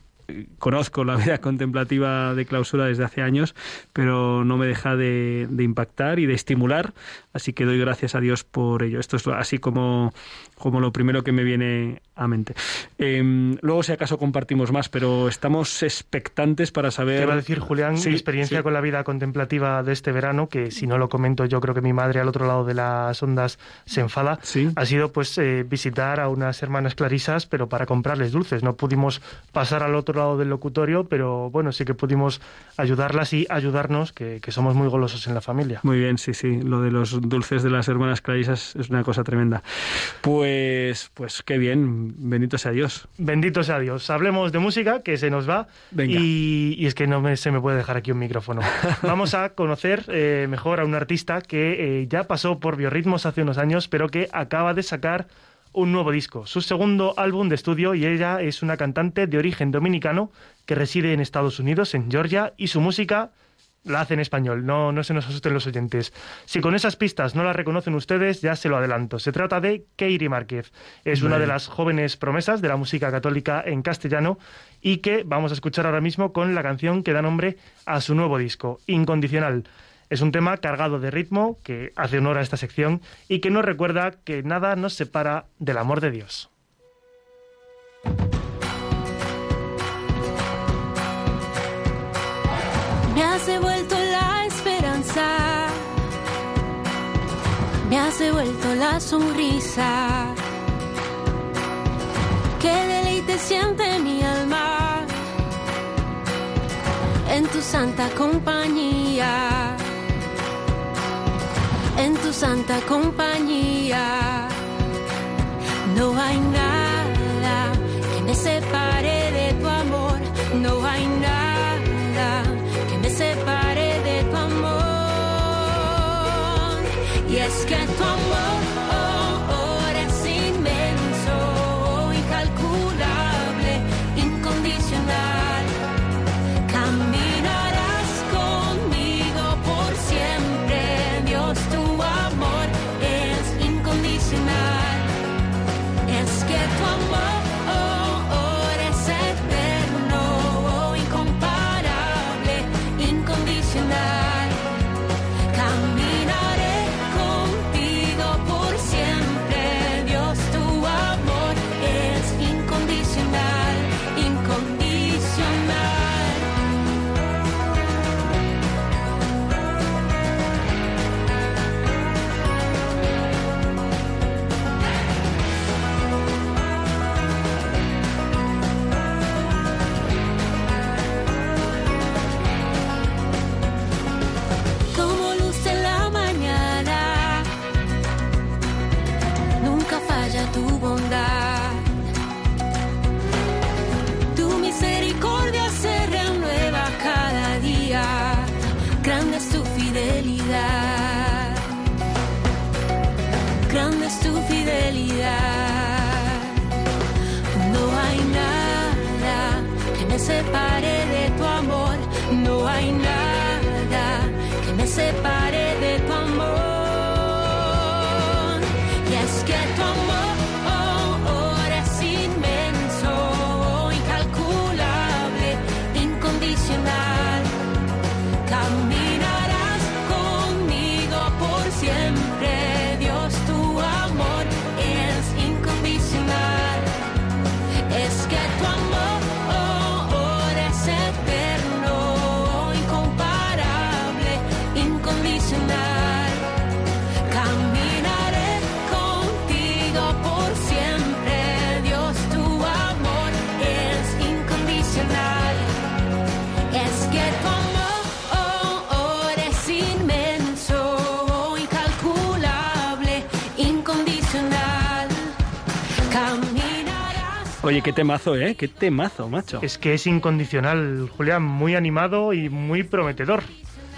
conozco la vida contemplativa de clausura desde hace años, pero no me deja de, impactar y de estimular, así que doy gracias a Dios por ello. Esto es así como, como lo primero que me viene a mente. Em, luego, si acaso, compartimos más, pero estamos expectantes para saber... Te iba a decir, Julián, mi experiencia con la vida contemplativa de este verano, que si no lo comento yo creo que mi madre al otro lado de las ondas se enfada, ha sido pues eh, visitar a unas hermanas clarisas, pero para comprarles dulces. No pudimos pasar al otro lado del locutorio, pero bueno, sí que pudimos ayudarlas y ayudarnos, que, somos muy golosos en la familia. Muy bien, sí, sí. Lo de los dulces de las hermanas clarisas es una cosa tremenda. Pues, pues qué bien. Bendito sea Dios. Bendito sea Dios. Hablemos de música, que se nos va. Y, es que no se me puede dejar aquí un micrófono. Vamos a conocer eh, mejor a un artista que eh, ya pasó por Biorritmos hace unos años, pero que acaba de sacar un nuevo disco, su segundo álbum de estudio y ella es una cantante de origen dominicano que reside en Estados Unidos, en Georgia, y su música la hace en español, no, no se nos asusten los oyentes. Si con esas pistas no la reconocen ustedes, ya se lo adelanto. Se trata de Keiri Márquez. Es una de las jóvenes promesas de la música católica en castellano y que vamos a escuchar ahora mismo con la canción que da nombre a su nuevo disco, Incondicional. Es un tema cargado de ritmo que hace honor a esta sección y que nos recuerda que nada nos separa del amor de Dios. Me has devuelto la esperanza, me has devuelto la sonrisa. Qué deleite siente mi alma en tu santa compañía en tu santa compañía. No hay nada que me separe de tu amor, no hay Oye, qué temazo, ¿eh? Qué temazo, macho. Es que es incondicional, Julián, muy animado y muy prometedor.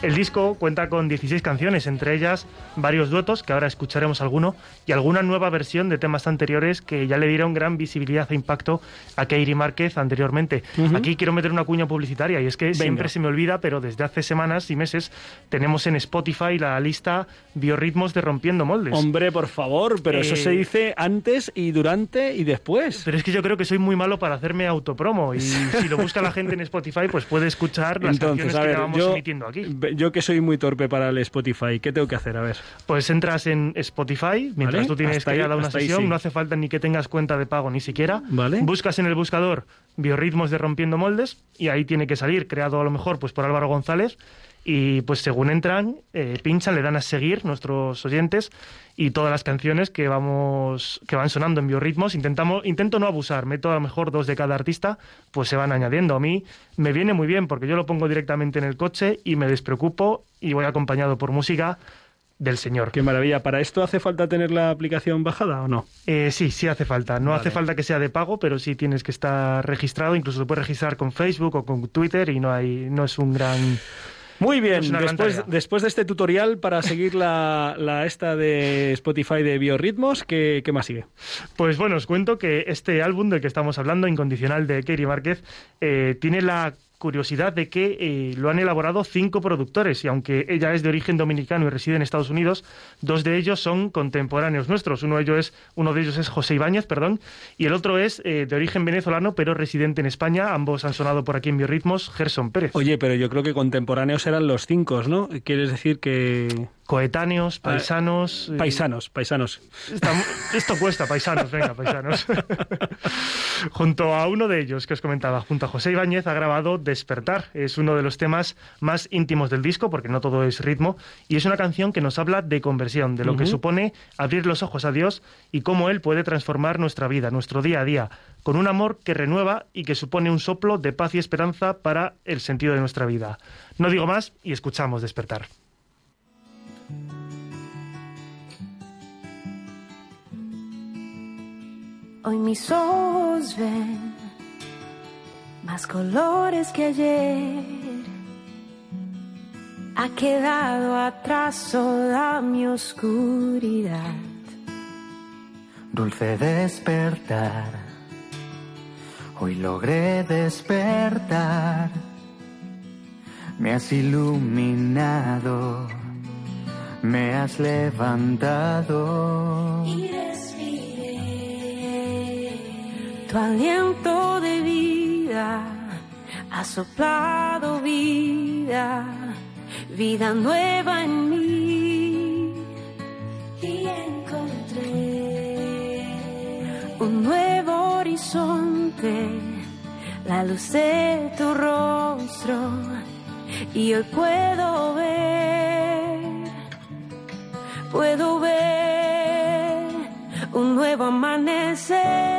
El disco cuenta con 16 canciones, entre ellas varios duetos, que ahora escucharemos alguno, y alguna nueva versión de temas anteriores que ya le dieron gran visibilidad e impacto a Kairi Márquez anteriormente. Aquí quiero meter una cuña publicitaria, y es que siempre se me olvida, pero desde hace semanas y meses tenemos en Spotify la lista Biorritmos de Rompiendo Moldes. Hombre, por favor, pero eso se eh, dice antes y durante y después. Pero es que yo creo que soy muy malo para hacerme autopromo, y si lo busca la gente en Spotify, pues puede escuchar las canciones que vamos emitiendo aquí yo que soy muy torpe para el Spotify, ¿qué tengo que hacer? A ver. Pues entras en Spotify, mientras tú tienes que ir a una sesión, no hace falta ni que tengas cuenta de pago ni siquiera. Vale. Buscas en el buscador biorritmos de rompiendo moldes y ahí tiene que salir, creado a lo mejor pues por Álvaro González y pues según entran, eh, pinchan, le dan a seguir nuestros oyentes y todas las canciones que vamos que van sonando en biorritmos intentamos intento no abusar meto a lo mejor dos de cada artista pues se van añadiendo a mí me viene muy bien porque yo lo pongo directamente en el coche y me despreocupo y voy acompañado por música del señor. Qué maravilla. ¿Para esto hace falta tener la aplicación bajada o no? Eh, sí, sí hace falta. No hace falta que sea de pago, pero sí tienes que estar registrado. Incluso se puede registrar con Facebook o con Twitter y no hay, no es un gran muy bien, después, después, de este tutorial para seguir la, la esta de Spotify de biorritmos, ¿qué, ¿qué, más sigue? Pues bueno, os cuento que este álbum del que estamos hablando, Incondicional de Katie Márquez, eh, tiene la curiosidad de que eh, lo han elaborado cinco productores y aunque ella es de origen dominicano y reside en Estados Unidos, dos de ellos son contemporáneos nuestros. Uno de ellos es, uno de ellos es José Ibáñez, perdón, y el otro es eh, de origen venezolano pero residente en España. Ambos han sonado por aquí en Biorritmos, Gerson Pérez. Oye, pero yo creo que contemporáneos eran los cinco, ¿no? ¿Quieres decir que coetáneos, ah, paisanos. Eh, paisanos, paisanos. esto cuesta, paisanos, venga, paisanos. junto a uno de ellos que os comentaba, junto a José Ibáñez, ha grabado Despertar. Es uno de los temas más íntimos del disco, porque no todo es ritmo, y es una canción que nos habla de conversión, de lo que supone abrir los ojos a Dios y cómo Él puede transformar nuestra vida, nuestro día a día, con un amor que renueva y que supone un soplo de paz y esperanza para el sentido de nuestra vida. No digo más y escuchamos Despertar. Hoy mis ojos ven más colores que ayer. Ha quedado atrás toda mi oscuridad. Dulce despertar. Hoy logré despertar. Me has iluminado. Me has levantado. Tu aliento de vida. Ha soplado vida, vida nueva en mí. Y encontré un nuevo horizonte, la luz de tu rostro, y hoy puedo ver, puedo ver un nuevo amanecer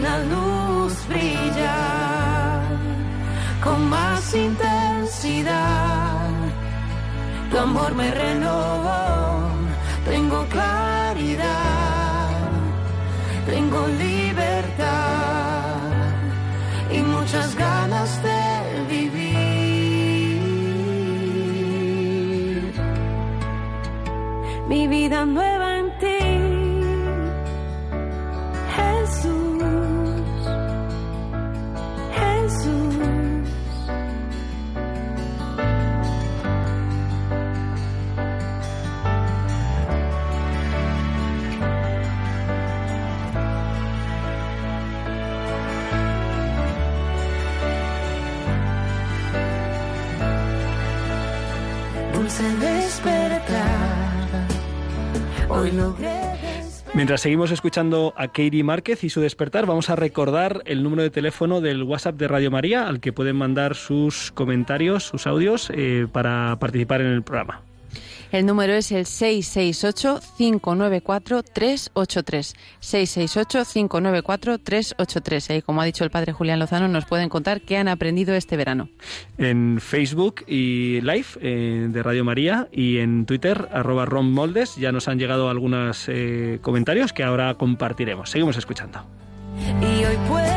la luz brilla con más intensidad. Tu amor me renovó, tengo claridad, tengo libertad y muchas ganas de vivir. Mi vida nueva Mientras seguimos escuchando a Katie Márquez y su despertar, vamos a recordar el número de teléfono del WhatsApp de Radio María al que pueden mandar sus comentarios, sus audios eh, para participar en el programa. El número es el 668-594-383. 668-594-383. Y como ha dicho el padre Julián Lozano, nos pueden contar qué han aprendido este verano. En Facebook y Live eh, de Radio María y en Twitter, arroba Ron Moldes, ya nos han llegado algunos eh, comentarios que ahora compartiremos. Seguimos escuchando. Y hoy puedo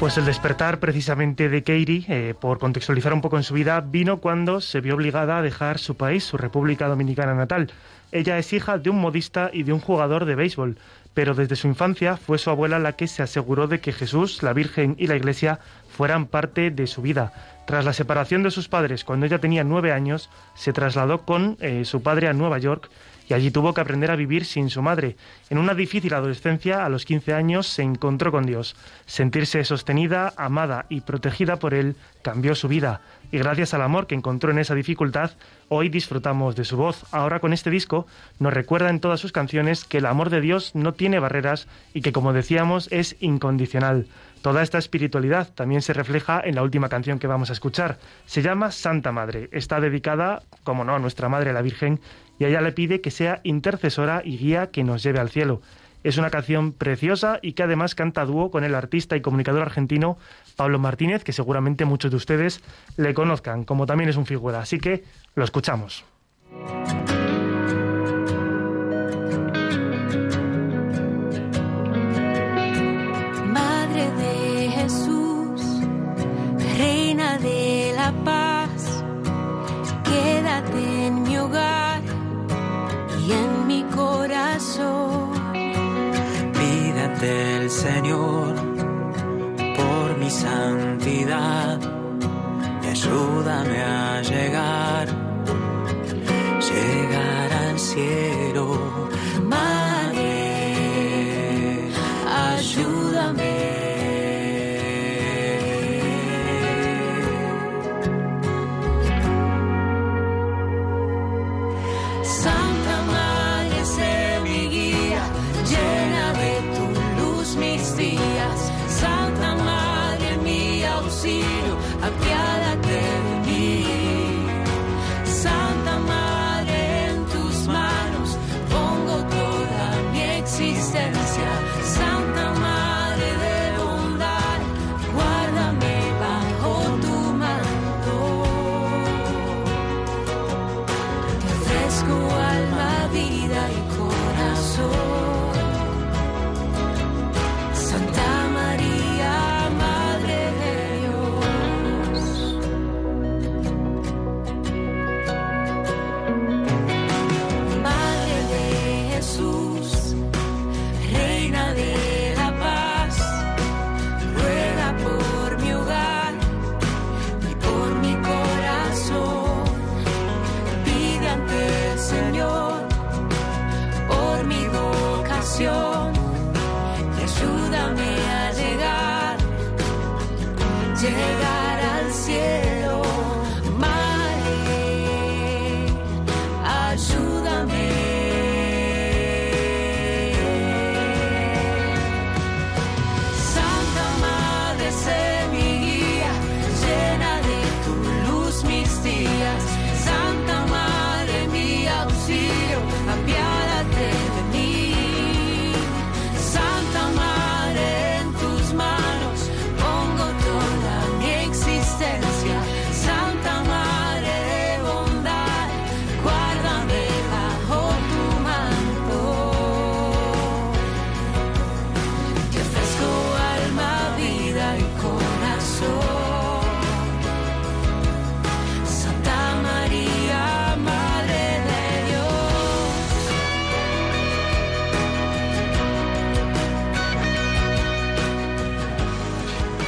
Pues el despertar precisamente de Katie, eh, por contextualizar un poco en su vida, vino cuando se vio obligada a dejar su país, su República Dominicana natal. Ella es hija de un modista y de un jugador de béisbol, pero desde su infancia fue su abuela la que se aseguró de que Jesús, la Virgen y la Iglesia fueran parte de su vida. Tras la separación de sus padres cuando ella tenía nueve años, se trasladó con eh, su padre a Nueva York y allí tuvo que aprender a vivir sin su madre. En una difícil adolescencia, a los 15 años, se encontró con Dios. Sentirse sostenida, amada y protegida por Él cambió su vida. Y gracias al amor que encontró en esa dificultad, hoy disfrutamos de su voz. Ahora con este disco nos recuerda en todas sus canciones que el amor de Dios no tiene barreras y que, como decíamos, es incondicional. Toda esta espiritualidad también se refleja en la última canción que vamos a escuchar. Se llama Santa Madre. Está dedicada, como no, a nuestra Madre la Virgen y ella le pide que sea intercesora y guía que nos lleve al cielo. Es una canción preciosa y que además canta dúo con el artista y comunicador argentino Pablo Martínez, que seguramente muchos de ustedes le conozcan, como también es un figura. Así que lo escuchamos. Ayúdame a llegar, llegar al cielo existencia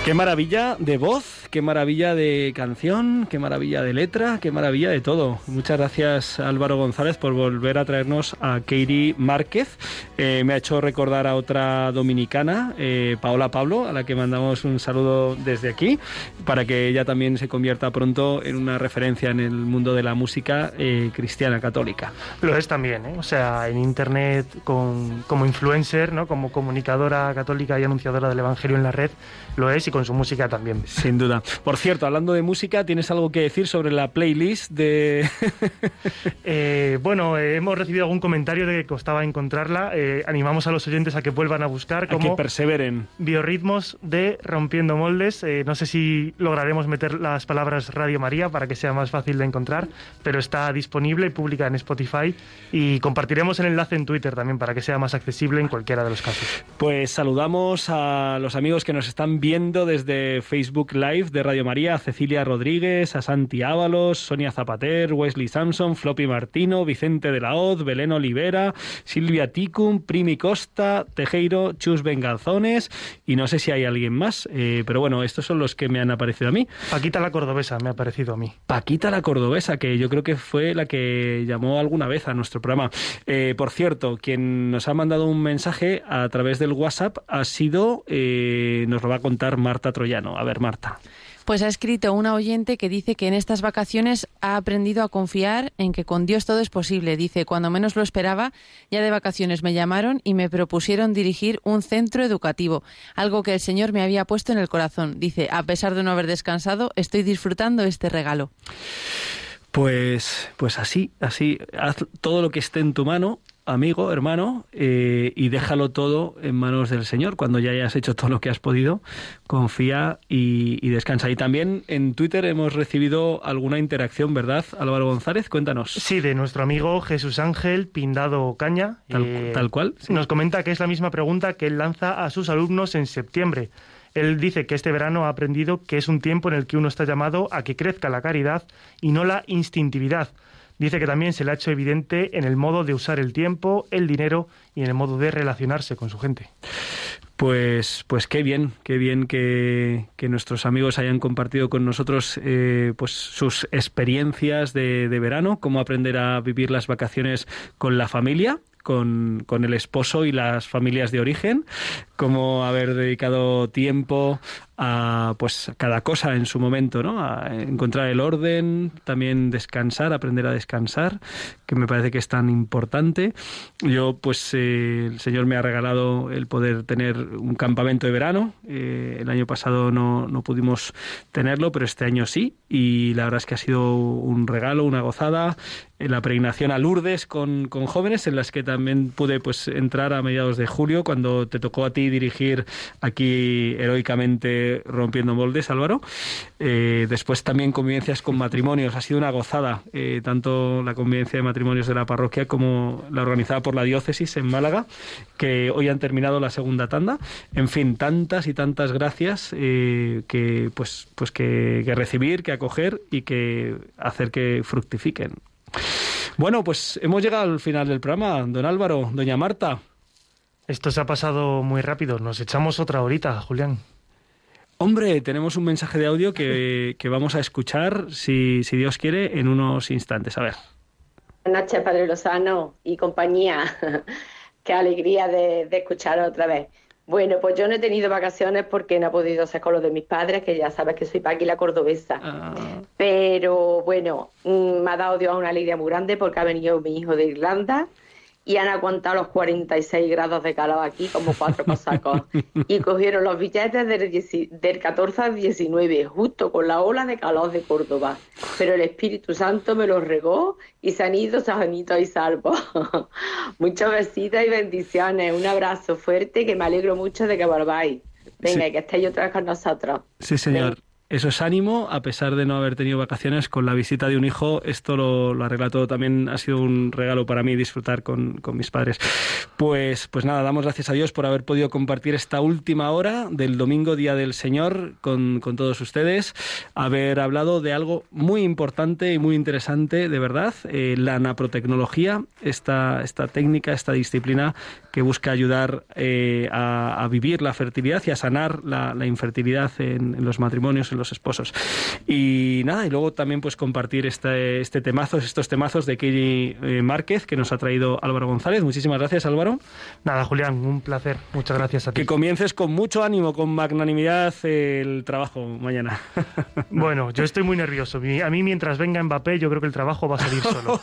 Qué maravilla de voz qué maravilla de canción, qué maravilla de letra, qué maravilla de todo. Muchas gracias Álvaro González por volver a traernos a Katie Márquez. Eh, me ha hecho recordar a otra dominicana, eh, Paola Pablo, a la que mandamos un saludo desde aquí, para que ella también se convierta pronto en una referencia en el mundo de la música eh, cristiana católica. Lo es también, o sea, en Internet con, como influencer, ¿no? como comunicadora católica y anunciadora del Evangelio en la red, lo es y con su música también. Sin duda. Por cierto, hablando de música, ¿tienes algo que decir sobre la playlist de...? Eh, bueno, eh, hemos recibido algún comentario de que costaba encontrarla. Eh, animamos a los oyentes a que vuelvan a buscar como... que perseveren. Biorritmos de Rompiendo Moldes. no sé si lograremos meter las palabras Radio María para que sea más fácil de encontrar, pero está disponible y pública en Spotify y compartiremos el enlace en Twitter también para que sea más accesible en cualquiera de los casos. Pues saludamos a los amigos que nos están viendo desde Facebook Live de Radio María, a Cecilia Rodríguez, a Santi Ábalos, Sonia Zapater, Wesley Samson, Floppy Martino, Vicente de la Hoz, Belén Olivera, Silvia Ticum, Primi Costa, Tejeiro, Chus Bengalzones y no sé si hay alguien más, eh, pero bueno, estos son los que me han aparecido a mí. Paquita la Cordobesa me ha aparecido a mí. Paquita la Cordobesa, que yo creo que fue la que llamó alguna vez a nuestro programa. Eh, por cierto, quien nos ha mandado un mensaje a través del WhatsApp ha sido, eh, nos lo va a contar Marta Troyano. A ver, Marta. Pues ha escrito una oyente que dice que en estas vacaciones ha aprendido a confiar en que con Dios todo es posible. Dice, cuando menos lo esperaba, ya de vacaciones me llamaron y me propusieron dirigir un centro educativo, algo que el Señor me había puesto en el corazón. Dice, a pesar de no haber descansado, estoy disfrutando este regalo. Pues, pues así, así, haz todo lo que esté en tu mano amigo, hermano, eh, y déjalo todo en manos del Señor. Cuando ya hayas hecho todo lo que has podido, confía y, descansa. Y también en Twitter hemos recibido alguna interacción, ¿verdad, Álvaro González? Cuéntanos. Sí, de nuestro amigo Jesús Ángel Pindado Caña. Tal, eh, cual. Nos comenta que es la misma pregunta que él lanza a sus alumnos en septiembre. Él dice que este verano ha aprendido que es un tiempo en el que uno está llamado a que crezca la caridad y no la instintividad Dice que también se le ha hecho evidente en el modo de usar el tiempo, el dinero y en el modo de relacionarse con su gente. Pues, pues qué bien, qué bien que, nuestros amigos hayan compartido con nosotros eh, pues sus experiencias de, de verano, cómo aprender a vivir las vacaciones con la familia con, con, el esposo y las familias de origen, cómo haber dedicado tiempo a pues cada cosa en su momento, ¿no? A encontrar el orden, también descansar, aprender a descansar, que me parece que es tan importante. Yo, pues, eh, el Señor me ha regalado el poder tener un campamento de verano. Eh, el año pasado no, no pudimos tenerlo, pero este año sí. Y la verdad es que ha sido un regalo, una gozada. La pregnación a Lourdes con, con jóvenes, en las que también pude pues entrar a mediados de julio, cuando te tocó a ti dirigir aquí heroicamente rompiendo moldes, Álvaro. Eh, después también convivencias con matrimonios. Ha sido una gozada, eh, tanto la convivencia de matrimonios de la parroquia como la organizada por la diócesis en Málaga, que hoy han terminado la segunda tanda. En fin, tantas y tantas gracias eh, que, pues, pues que, que recibir, que acoger y que hacer que fructifiquen. Bueno, pues hemos llegado al final del programa. Don Álvaro, doña Marta. Esto se ha pasado muy rápido. Nos echamos otra horita, Julián. Hombre, tenemos un mensaje de audio que, vamos a escuchar, si, si, Dios quiere, en unos instantes. A ver. Buenas noches, Padre Lozano y compañía. Qué alegría de, escuchar otra vez. Bueno, pues yo no he tenido vacaciones porque no he podido ser con los de mis padres, que ya sabes que soy Paqui la cordobesa. Ah. Pero bueno, mm, me ha dado Dios una alegría muy grande porque ha venido mi hijo de Irlanda y han aguantado los 46 grados de calor aquí como cuatro cosacos. y cogieron los billetes del, 14 al 19, justo con la ola de calor de Córdoba. Pero el Espíritu Santo me los regó y se han ido sanitos y salvos. Muchos besitos y bendiciones. Un abrazo fuerte que me alegro mucho de que volváis. Venga, que estéis otra vez con nosotros. Sí, señor eso es ánimo, a pesar de no haber tenido vacaciones, con la visita de un hijo, esto lo, arregla todo. También ha sido un regalo para mí disfrutar con, mis padres. Pues, pues nada, damos gracias a Dios por haber podido compartir esta última hora del domingo, Día del Señor, con, todos ustedes, haber hablado de algo muy importante y muy interesante, de verdad, eh, la naprotecnología, esta, esta técnica, esta disciplina que busca ayudar eh, a, vivir la fertilidad y a sanar la, infertilidad en, en los matrimonios, en los esposos. Y nada, y luego también pues compartir este, este temazos, estos temazos de Kelly eh, Márquez que nos ha traído Álvaro González. Muchísimas gracias, Álvaro. Nada, Julián, un placer. Muchas gracias a ti. Que comiences con mucho ánimo, con magnanimidad el trabajo mañana. Bueno, yo estoy muy nervioso. A mí mientras venga Mbappé, yo creo que el trabajo va a salir solo.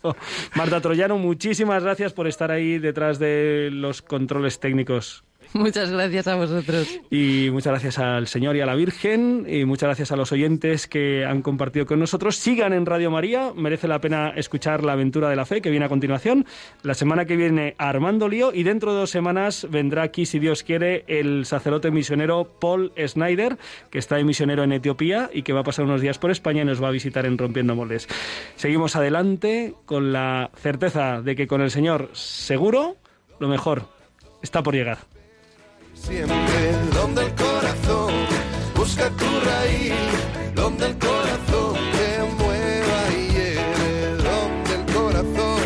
Marta Troyano, muchísimas gracias por estar ahí detrás de los controles técnicos. Muchas gracias a vosotros. Y muchas gracias al Señor y a la Virgen. Y muchas gracias a los oyentes que han compartido con nosotros. Sigan en Radio María. Merece la pena escuchar la aventura de la fe que viene a continuación. La semana que viene Armando Lío. Y dentro de dos semanas vendrá aquí, si Dios quiere, el sacerdote misionero Paul Snyder, que está de misionero en Etiopía y que va a pasar unos días por España y nos va a visitar en Rompiendo Moldes. Seguimos adelante con la certeza de que con el Señor seguro lo mejor está por llegar. Siempre donde el corazón busca tu raíz, donde el corazón te mueva y lleve, donde el corazón,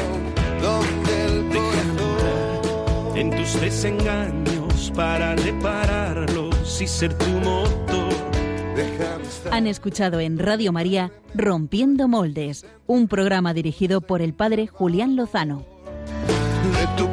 donde el corazón. En tus desengaños para repararlos y ser tu motor. Han escuchado en Radio María Rompiendo Moldes, un programa dirigido por el padre Julián Lozano. De tu